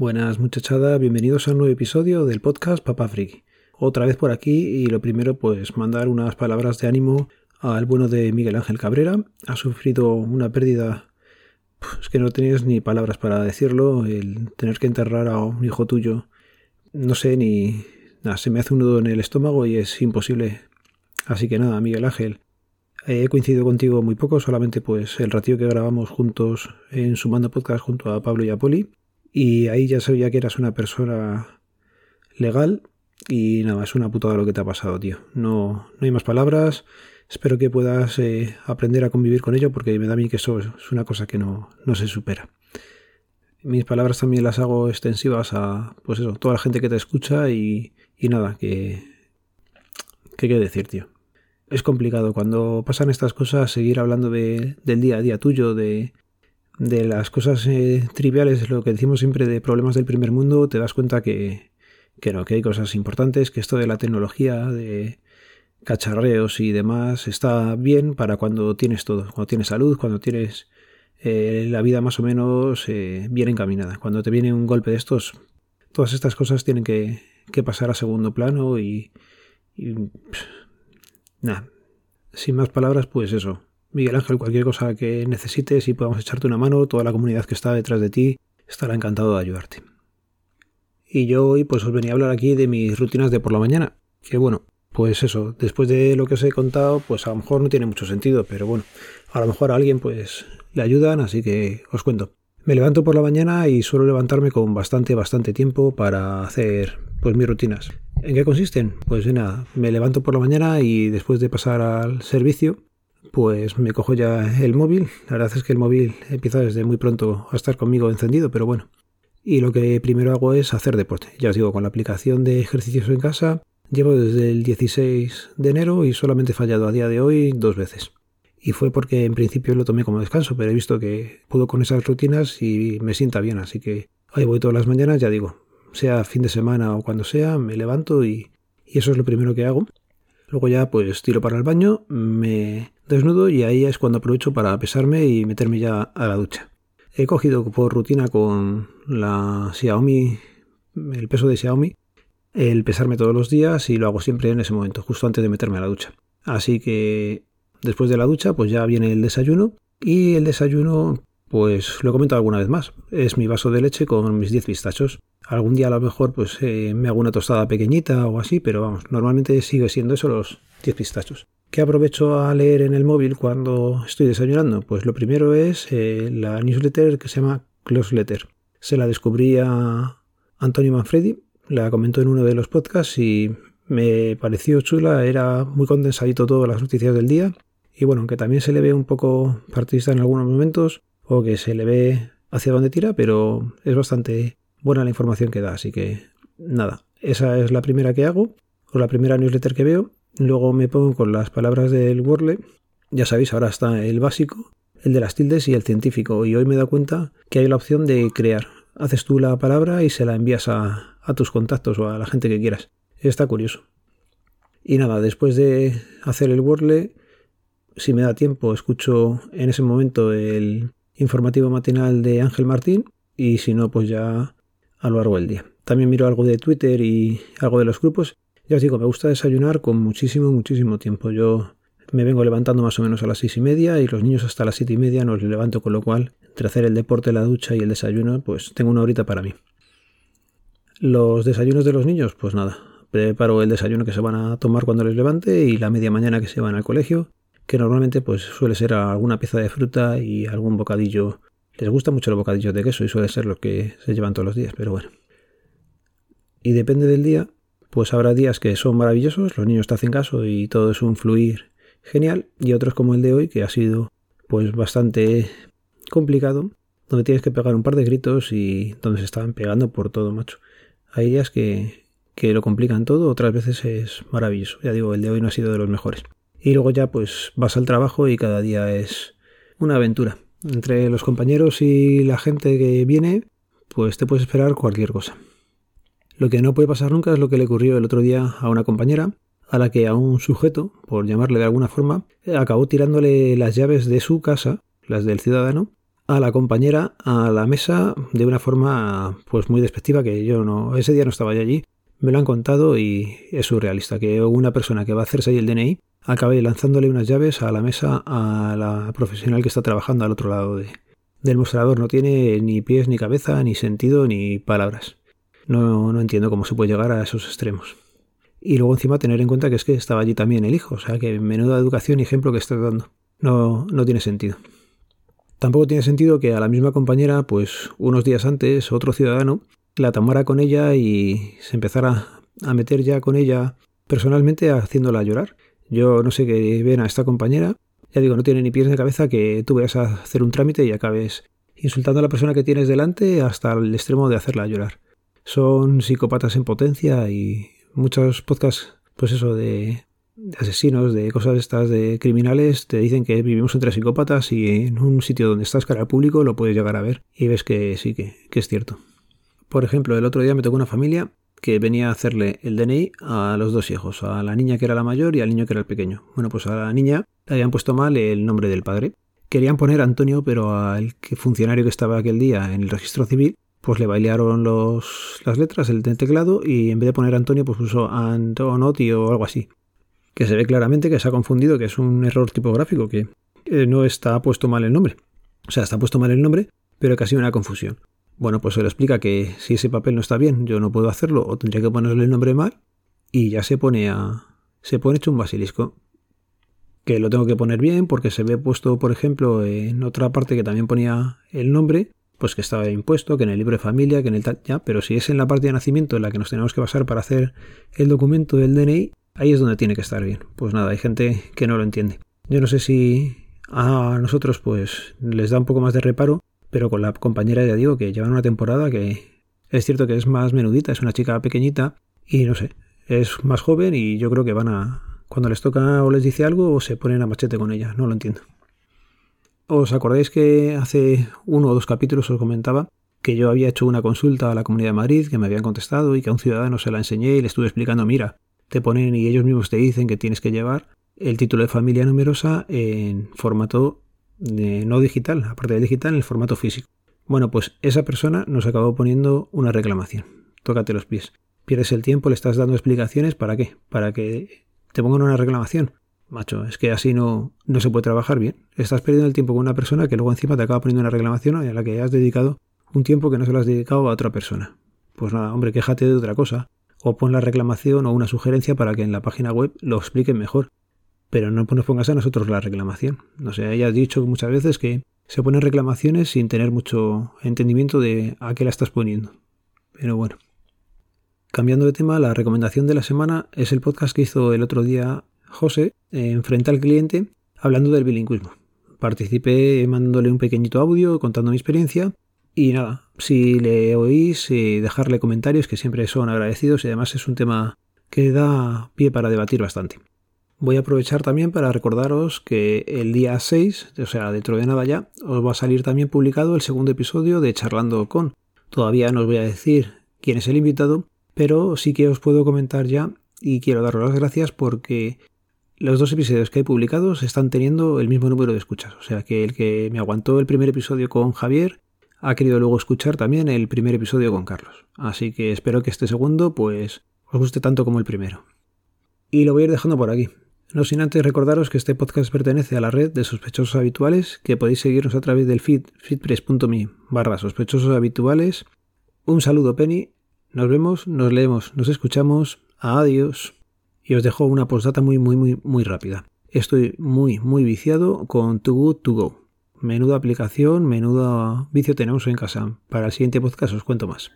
Buenas muchachada, bienvenidos a un nuevo episodio del podcast Papa Friki. Otra vez por aquí y lo primero pues mandar unas palabras de ánimo al bueno de Miguel Ángel Cabrera. Ha sufrido una pérdida pues, que no tenías ni palabras para decirlo, el tener que enterrar a un hijo tuyo. No sé ni... Nada, se me hace un nudo en el estómago y es imposible. Así que nada, Miguel Ángel, he coincidido contigo muy poco, solamente pues el ratio que grabamos juntos en Sumando Podcast junto a Pablo y a Poli y ahí ya sabía que eras una persona legal y nada, es una putada lo que te ha pasado, tío. No, no hay más palabras. Espero que puedas eh, aprender a convivir con ello porque me da a mí que eso es una cosa que no, no se supera. Mis palabras también las hago extensivas a, pues eso, toda la gente que te escucha y, y nada, que... ¿Qué quiero decir, tío? Es complicado cuando pasan estas cosas seguir hablando de, del día a día tuyo, de, de las cosas eh, triviales, lo que decimos siempre de problemas del primer mundo, te das cuenta que, que no, que hay cosas importantes, que esto de la tecnología, de cacharreos y demás, está bien para cuando tienes todo, cuando tienes salud, cuando tienes eh, la vida más o menos eh, bien encaminada. Cuando te viene un golpe de estos, todas estas cosas tienen que, que pasar a segundo plano y, y nada, sin más palabras, pues eso, Miguel Ángel, cualquier cosa que necesites y podamos echarte una mano, toda la comunidad que está detrás de ti estará encantado de ayudarte. Y yo hoy pues os venía a hablar aquí de mis rutinas de por la mañana, que bueno, pues eso, después de lo que os he contado, pues a lo mejor no tiene mucho sentido, pero bueno, a lo mejor a alguien pues le ayudan, así que os cuento. Me levanto por la mañana y suelo levantarme con bastante, bastante tiempo para hacer pues mis rutinas. ¿En qué consisten? Pues nada, me levanto por la mañana y después de pasar al servicio, pues me cojo ya el móvil. La verdad es que el móvil empieza desde muy pronto a estar conmigo encendido, pero bueno. Y lo que primero hago es hacer deporte. Ya os digo, con la aplicación de ejercicios en casa, llevo desde el 16 de enero y solamente he fallado a día de hoy dos veces. Y fue porque en principio lo tomé como descanso, pero he visto que puedo con esas rutinas y me sienta bien, así que ahí voy todas las mañanas, ya digo, sea fin de semana o cuando sea, me levanto y, y eso es lo primero que hago. Luego ya pues tiro para el baño, me desnudo y ahí es cuando aprovecho para pesarme y meterme ya a la ducha. He cogido por rutina con la Xiaomi, el peso de Xiaomi, el pesarme todos los días y lo hago siempre en ese momento, justo antes de meterme a la ducha. Así que después de la ducha pues ya viene el desayuno y el desayuno pues lo he comentado alguna vez más. Es mi vaso de leche con mis 10 pistachos. Algún día a lo mejor pues eh, me hago una tostada pequeñita o así, pero vamos, normalmente sigue siendo eso los 10 pistachos. ¿Qué aprovecho a leer en el móvil cuando estoy desayunando? Pues lo primero es eh, la newsletter que se llama Close Letter. Se la descubrí a Antonio Manfredi, la comentó en uno de los podcasts y me pareció chula, era muy condensadito todas las noticias del día. Y bueno, aunque también se le ve un poco partidista en algunos momentos, o que se le ve hacia dónde tira, pero es bastante buena la información que da. Así que nada, esa es la primera que hago, o la primera newsletter que veo. Luego me pongo con las palabras del Wordle. Ya sabéis, ahora está el básico, el de las tildes y el científico. Y hoy me he dado cuenta que hay la opción de crear. Haces tú la palabra y se la envías a, a tus contactos o a la gente que quieras. Está curioso. Y nada, después de hacer el Wordle, si me da tiempo, escucho en ese momento el informativo matinal de Ángel Martín y si no, pues ya a lo largo del día. También miro algo de Twitter y algo de los grupos ya os digo, me gusta desayunar con muchísimo, muchísimo tiempo. Yo me vengo levantando más o menos a las seis y media y los niños hasta las siete y media nos levanto, con lo cual, entre hacer el deporte, la ducha y el desayuno, pues tengo una horita para mí. Los desayunos de los niños, pues nada, preparo el desayuno que se van a tomar cuando les levante y la media mañana que se van al colegio, que normalmente pues suele ser alguna pieza de fruta y algún bocadillo. Les gusta mucho los bocadillos de queso y suele ser lo que se llevan todos los días, pero bueno. Y depende del día, pues habrá días que son maravillosos, los niños te hacen caso y todo es un fluir genial, y otros como el de hoy, que ha sido pues bastante complicado, donde tienes que pegar un par de gritos y donde se estaban pegando por todo, macho. Hay días que, que lo complican todo, otras veces es maravilloso. Ya digo, el de hoy no ha sido de los mejores. Y luego ya pues vas al trabajo y cada día es una aventura. Entre los compañeros y la gente que viene, pues te puedes esperar cualquier cosa. Lo que no puede pasar nunca es lo que le ocurrió el otro día a una compañera, a la que a un sujeto, por llamarle de alguna forma, acabó tirándole las llaves de su casa, las del ciudadano, a la compañera a la mesa de una forma pues muy despectiva que yo no ese día no estaba allí me lo han contado y es surrealista que una persona que va a hacerse ahí el DNI acabe lanzándole unas llaves a la mesa a la profesional que está trabajando al otro lado del mostrador. No tiene ni pies, ni cabeza, ni sentido, ni palabras. No, no entiendo cómo se puede llegar a esos extremos. Y luego encima tener en cuenta que es que estaba allí también el hijo, o sea que menuda educación y ejemplo que está dando. No, no tiene sentido. Tampoco tiene sentido que a la misma compañera, pues unos días antes, otro ciudadano la tomara con ella y se empezara a meter ya con ella personalmente haciéndola llorar. Yo no sé qué ven a esta compañera. Ya digo, no tiene ni pies ni cabeza que tú vayas a hacer un trámite y acabes insultando a la persona que tienes delante hasta el extremo de hacerla llorar. Son psicópatas en potencia y muchos podcasts, pues eso, de, asesinos, de cosas estas, de criminales, te dicen que vivimos entre psicópatas y en un sitio donde estás cara al público lo puedes llegar a ver y ves que sí, que, que es cierto. Por ejemplo, el otro día me tocó una familia que venía a hacerle el DNI a los dos hijos, a la niña que era la mayor y al niño que era el pequeño. Bueno, pues a la niña le habían puesto mal el nombre del padre. Querían poner Antonio, pero al funcionario que estaba aquel día en el registro civil, pues le bailaron los, las letras, el teclado, y en vez de poner Antonio, pues puso Antonotti o algo así. Que se ve claramente que se ha confundido, que es un error tipográfico, que no está puesto mal el nombre. O sea, está puesto mal el nombre, pero casi una confusión. Bueno, pues se le explica que si ese papel no está bien, yo no puedo hacerlo o tendría que ponerle el nombre mal y ya se pone a se pone hecho un basilisco que lo tengo que poner bien porque se ve puesto, por ejemplo, en otra parte que también ponía el nombre, pues que estaba impuesto, que en el libro de familia, que en el tal, ya, pero si es en la parte de nacimiento en la que nos tenemos que basar para hacer el documento del DNI, ahí es donde tiene que estar bien. Pues nada, hay gente que no lo entiende. Yo no sé si a nosotros pues les da un poco más de reparo pero con la compañera ya digo que llevan una temporada que es cierto que es más menudita, es una chica pequeñita y no sé, es más joven y yo creo que van a cuando les toca o les dice algo o se ponen a machete con ella, no lo entiendo. ¿Os acordáis que hace uno o dos capítulos os comentaba que yo había hecho una consulta a la Comunidad de Madrid, que me habían contestado y que a un ciudadano se la enseñé y le estuve explicando, mira, te ponen y ellos mismos te dicen que tienes que llevar el título de familia numerosa en formato no digital, aparte de digital, en el formato físico. Bueno, pues esa persona nos acabó poniendo una reclamación. Tócate los pies. Pierdes el tiempo, le estás dando explicaciones, ¿para qué? Para que te pongan una reclamación. Macho, es que así no, no se puede trabajar bien. Estás perdiendo el tiempo con una persona que luego encima te acaba poniendo una reclamación a la que has dedicado un tiempo que no se lo has dedicado a otra persona. Pues nada, hombre, quéjate de otra cosa. O pon la reclamación o una sugerencia para que en la página web lo expliquen mejor pero no nos pongas a nosotros la reclamación. No sé, ella ha dicho muchas veces que se ponen reclamaciones sin tener mucho entendimiento de a qué la estás poniendo. Pero bueno. Cambiando de tema, la recomendación de la semana es el podcast que hizo el otro día José en Frente al Cliente hablando del bilingüismo. Participé mandándole un pequeñito audio contando mi experiencia y nada, si le oís, eh, dejarle comentarios que siempre son agradecidos y además es un tema que da pie para debatir bastante. Voy a aprovechar también para recordaros que el día 6, o sea, dentro de nada ya, os va a salir también publicado el segundo episodio de Charlando con. Todavía no os voy a decir quién es el invitado, pero sí que os puedo comentar ya y quiero daros las gracias porque los dos episodios que he publicados están teniendo el mismo número de escuchas. O sea que el que me aguantó el primer episodio con Javier ha querido luego escuchar también el primer episodio con Carlos. Así que espero que este segundo pues os guste tanto como el primero. Y lo voy a ir dejando por aquí. No sin antes recordaros que este podcast pertenece a la red de sospechosos habituales, que podéis seguirnos a través del feed feedpress.me barra sospechosos habituales. Un saludo Penny, nos vemos, nos leemos, nos escuchamos, adiós. Y os dejo una postdata muy muy muy muy rápida. Estoy muy muy viciado con Too Good To Go. Menuda aplicación, menudo vicio tenemos en casa. Para el siguiente podcast os cuento más.